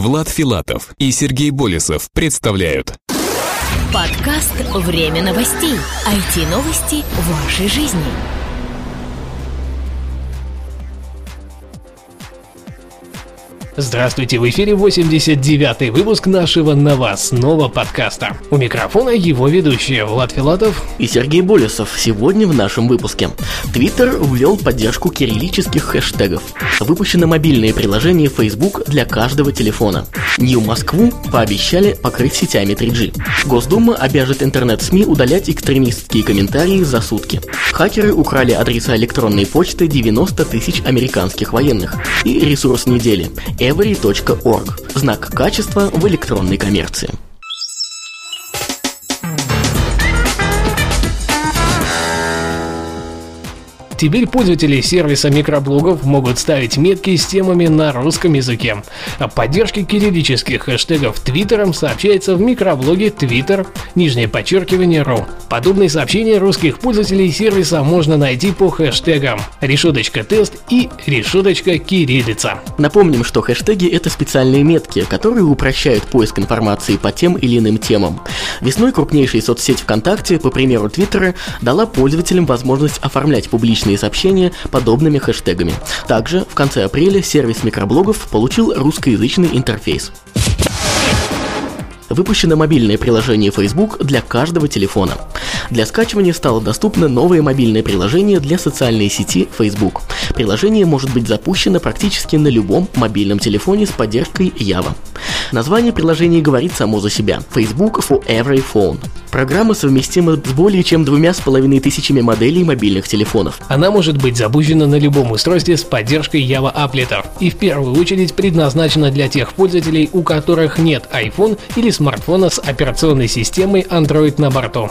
Влад Филатов и Сергей Болесов представляют Подкаст «Время новостей». IT-новости в вашей жизни. Здравствуйте, в эфире 89-й выпуск нашего новостного подкаста. У микрофона его ведущие Влад Филатов и Сергей Болесов. Сегодня в нашем выпуске. Твиттер ввел поддержку кириллических хэштегов. Выпущено мобильное приложение Facebook для каждого телефона. Нью Москву пообещали покрыть сетями 3G. Госдума обяжет интернет-СМИ удалять экстремистские комментарии за сутки. Хакеры украли адреса электронной почты 90 тысяч американских военных. И ресурс недели – every.org – знак качества в электронной коммерции. Теперь пользователи сервиса микроблогов могут ставить метки с темами на русском языке. О поддержке кириллических хэштегов Твиттером сообщается в микроблоге Twitter, нижнее подчеркивание ру. Подобные сообщения русских пользователей сервиса можно найти по хэштегам решеточка тест и решеточка кириллица. Напомним, что хэштеги это специальные метки, которые упрощают поиск информации по тем или иным темам. Весной крупнейшая соцсеть ВКонтакте, по примеру Твиттера, дала пользователям возможность оформлять публичные личные сообщения подобными хэштегами. Также в конце апреля сервис микроблогов получил русскоязычный интерфейс. Выпущено мобильное приложение Facebook для каждого телефона. Для скачивания стало доступно новое мобильное приложение для социальной сети Facebook. Приложение может быть запущено практически на любом мобильном телефоне с поддержкой Java. Название приложения говорит само за себя – Facebook for Every Phone. Программа совместима с более чем двумя с половиной тысячами моделей мобильных телефонов. Она может быть запущена на любом устройстве с поддержкой Java Applet и в первую очередь предназначена для тех пользователей, у которых нет iPhone или смартфона с операционной системой Android на борту.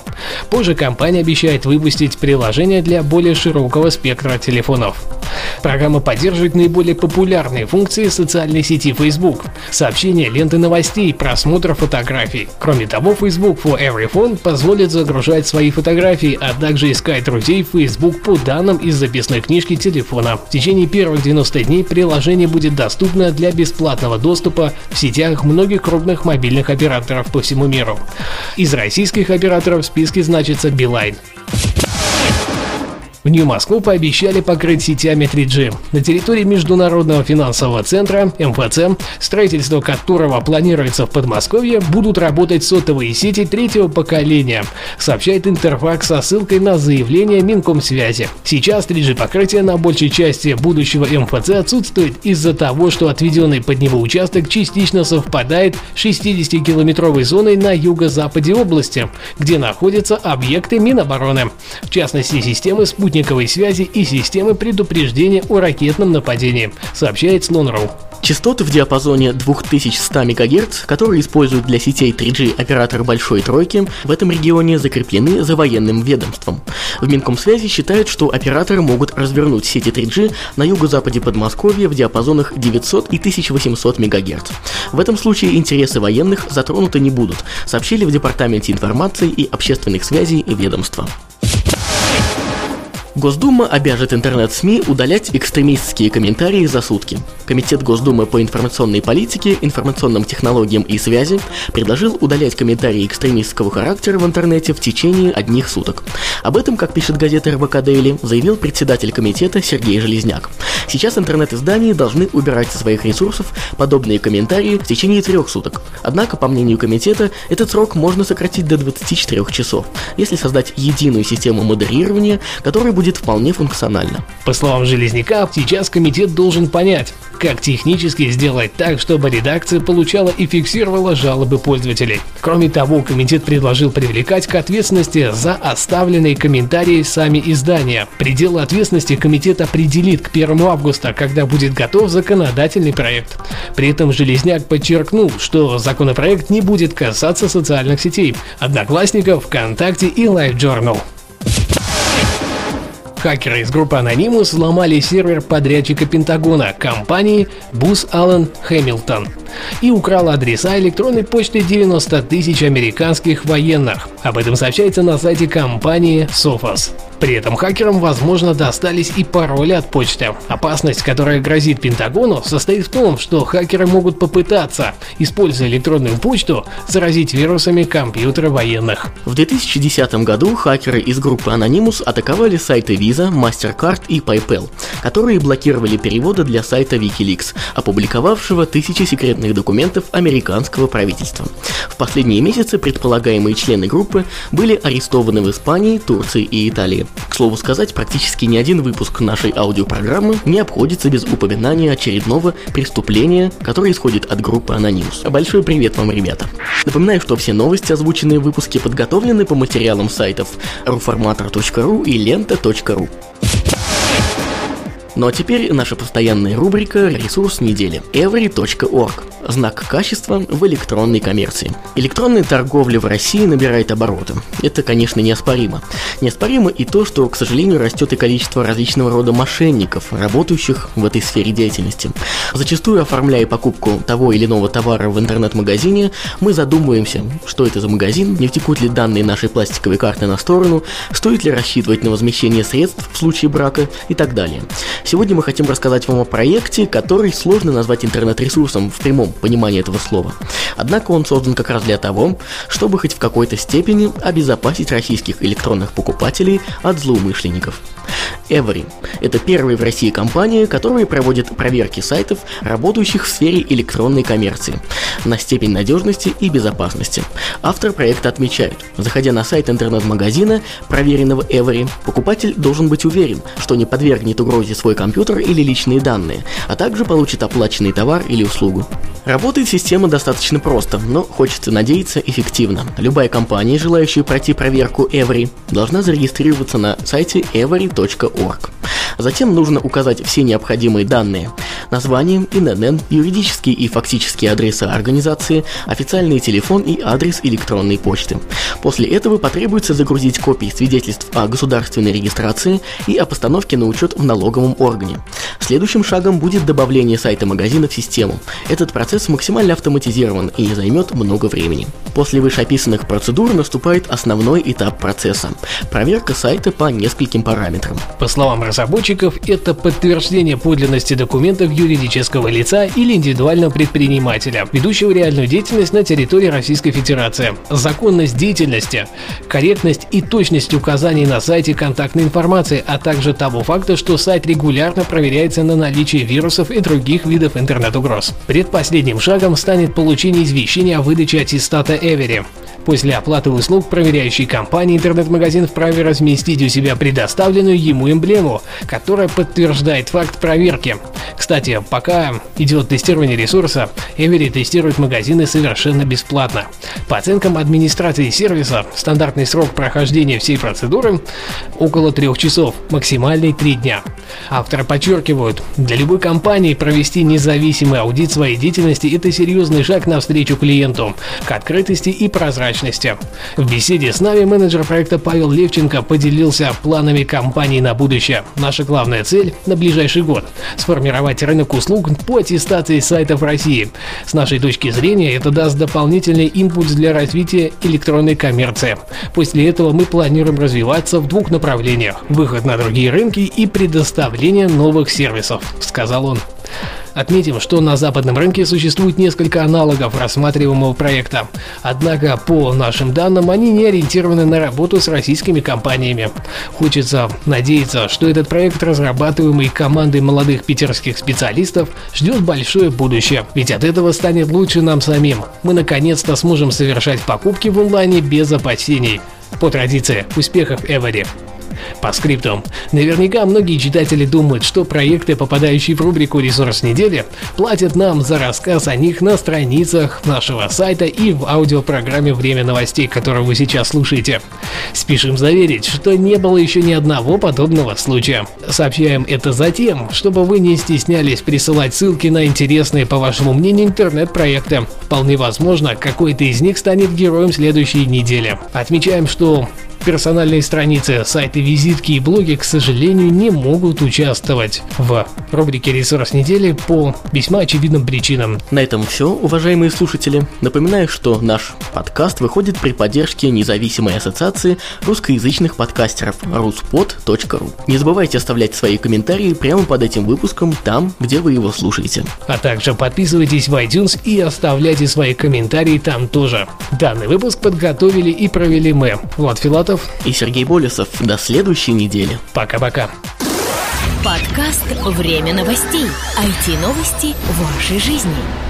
Позже компания обещает выпустить приложение для более широкого спектра телефонов. Программа поддерживает наиболее популярные функции социальной сети Facebook – сообщения, ленты новостей, просмотр фотографий. Кроме того, Facebook for Every Phone позволит загружать свои фотографии, а также искать друзей в Facebook по данным из записной книжки телефона. В течение первых 90 дней приложение будет доступно для бесплатного доступа в сетях многих крупных мобильных операторов по всему миру. Из российских операторов в списке значится Билайн. В Нью-Москву пообещали покрыть сетями 3G. На территории Международного финансового центра МФЦ, строительство которого планируется в Подмосковье, будут работать сотовые сети третьего поколения, сообщает Интерфакс со ссылкой на заявление Минкомсвязи. Сейчас 3G покрытие на большей части будущего МФЦ отсутствует из-за того, что отведенный под него участок частично совпадает с 60-километровой зоной на юго-западе области, где находятся объекты Минобороны. В частности, системы спутниковой спутниковой связи и системы предупреждения о ракетном нападении, сообщает Слон.ру. Частоты в диапазоне 2100 МГц, которые используют для сетей 3G оператор Большой Тройки, в этом регионе закреплены за военным ведомством. В Минкомсвязи считают, что операторы могут развернуть сети 3G на юго-западе Подмосковья в диапазонах 900 и 1800 МГц. В этом случае интересы военных затронуты не будут, сообщили в Департаменте информации и общественных связей ведомства. Госдума обяжет интернет-СМИ удалять экстремистские комментарии за сутки. Комитет Госдумы по информационной политике, информационным технологиям и связи предложил удалять комментарии экстремистского характера в интернете в течение одних суток. Об этом, как пишет газета РБК Дейли, заявил председатель комитета Сергей Железняк. Сейчас интернет-издания должны убирать со своих ресурсов подобные комментарии в течение трех суток. Однако, по мнению комитета, этот срок можно сократить до 24 часов, если создать единую систему модерирования, которая будет вполне функциональна. По словам Железняка, сейчас комитет должен понять, как технически сделать так, чтобы редакция получала и фиксировала жалобы пользователей. Кроме того, комитет предложил привлекать к ответственности за оставленные комментарии сами издания. Пределы ответственности комитет определит к 1 августа, когда будет готов законодательный проект. При этом Железняк подчеркнул, что законопроект не будет касаться социальных сетей, одноклассников, ВКонтакте и LiveJournal. Хакеры из группы Anonymous сломали сервер подрядчика Пентагона компании Bus Allen Hamilton и украл адреса электронной почты 90 тысяч американских военных. Об этом сообщается на сайте компании Sophos. При этом хакерам, возможно, достались и пароли от почты. Опасность, которая грозит Пентагону, состоит в том, что хакеры могут попытаться, используя электронную почту, заразить вирусами компьютеры военных. В 2010 году хакеры из группы Anonymous атаковали сайты Visa, MasterCard и PayPal, которые блокировали переводы для сайта Wikileaks, опубликовавшего тысячи секретных документов американского правительства. В последние месяцы предполагаемые члены группы были арестованы в Испании, Турции и Италии. К слову сказать, практически ни один выпуск нашей аудиопрограммы не обходится без упоминания очередного преступления, которое исходит от группы Anonymous. Большой привет вам, ребята! Напоминаю, что все новости, озвученные в выпуске, подготовлены по материалам сайтов ruformator.ru и lenta.ru. Ну а теперь наша постоянная рубрика «Ресурс недели» every.org. Знак качества в электронной коммерции. Электронная торговля в России набирает обороты. Это, конечно, неоспоримо. Неоспоримо и то, что, к сожалению, растет и количество различного рода мошенников, работающих в этой сфере деятельности. Зачастую, оформляя покупку того или иного товара в интернет-магазине, мы задумываемся, что это за магазин, не втекут ли данные нашей пластиковой карты на сторону, стоит ли рассчитывать на возмещение средств в случае брака и так далее. Сегодня мы хотим рассказать вам о проекте, который сложно назвать интернет-ресурсом в прямом понимании этого слова. Однако он создан как раз для того, чтобы хоть в какой-то степени обезопасить российских электронных покупателей от злоумышленников. Every – это первая в России компания, которая проводит проверки сайтов, работающих в сфере электронной коммерции, на степень надежности и безопасности. Автор проекта отмечают, заходя на сайт интернет-магазина, проверенного Every, покупатель должен быть уверен, что не подвергнет угрозе свой компьютер или личные данные, а также получит оплаченный товар или услугу. Работает система достаточно просто, но хочется надеяться эффективно. Любая компания, желающая пройти проверку Every, должна зарегистрироваться на сайте every.org. Затем нужно указать все необходимые данные. Название, ИНН, юридические и фактические адреса организации, официальный телефон и адрес электронной почты. После этого потребуется загрузить копии свидетельств о государственной регистрации и о постановке на учет в налоговом органе. Следующим шагом будет добавление сайта магазина в систему. Этот процесс максимально автоматизирован и займет много времени. После вышеописанных процедур наступает основной этап процесса – проверка сайта по нескольким параметрам. По словам разработчиков, это подтверждение подлинности документов юридического лица или индивидуального предпринимателя, ведущего реальную деятельность на территории Российской Федерации, законность деятельности, корректность и точность указаний на сайте контактной информации, а также того факта, что сайт регулярно проверяется на наличие вирусов и других видов интернет-угроз. Предпоследним шагом станет получение извещения о выдаче аттестата Эвери. После оплаты услуг проверяющей компании интернет-магазин вправе разместить у себя предоставленную ему эмблему, которая подтверждает факт проверки. Кстати, пока идет тестирование ресурса, Эвери тестирует магазины совершенно бесплатно. По оценкам администрации сервиса, стандартный срок прохождения всей процедуры около трех часов, максимальный три дня. Авторы подчеркивают, для любой компании провести независимый аудит своей деятельности – это серьезный шаг навстречу клиенту, к открытости и прозрачности. В беседе с нами менеджер проекта Павел Левченко поделился планами компании на будущее. Наша главная цель на ближайший год – сформировать рынок услуг по аттестации сайтов России. С нашей точки зрения это даст дополнительный импульс для развития электронной коммерции. После этого мы планируем развиваться в двух направлениях – выход на другие рынки и предоставление новых сервисов, сказал он. Отметим, что на западном рынке существует несколько аналогов рассматриваемого проекта. Однако, по нашим данным, они не ориентированы на работу с российскими компаниями. Хочется надеяться, что этот проект, разрабатываемый командой молодых питерских специалистов, ждет большое будущее. Ведь от этого станет лучше нам самим. Мы наконец-то сможем совершать покупки в онлайне без опасений. По традиции, успехов Эвери! По скриптам. Наверняка многие читатели думают, что проекты, попадающие в рубрику «Ресурс недели», платят нам за рассказ о них на страницах нашего сайта и в аудиопрограмме «Время новостей», которую вы сейчас слушаете. Спешим заверить, что не было еще ни одного подобного случая. Сообщаем это затем, чтобы вы не стеснялись присылать ссылки на интересные, по вашему мнению, интернет-проекты. Вполне возможно, какой-то из них станет героем следующей недели. Отмечаем, что Персональные страницы, сайты, визитки и блоги, к сожалению, не могут участвовать в рубрике «Ресурс недели» по весьма очевидным причинам. На этом все, уважаемые слушатели. Напоминаю, что наш подкаст выходит при поддержке независимой ассоциации русскоязычных подкастеров ruspod.ru. Не забывайте оставлять свои комментарии прямо под этим выпуском, там, где вы его слушаете. А также подписывайтесь в iTunes и оставляйте свои комментарии там тоже. Данный выпуск подготовили и провели мы, Влад Филатов и Сергей Болесов. До следующей недели. Пока-пока. Подкаст «Время новостей». IT-новости вашей жизни.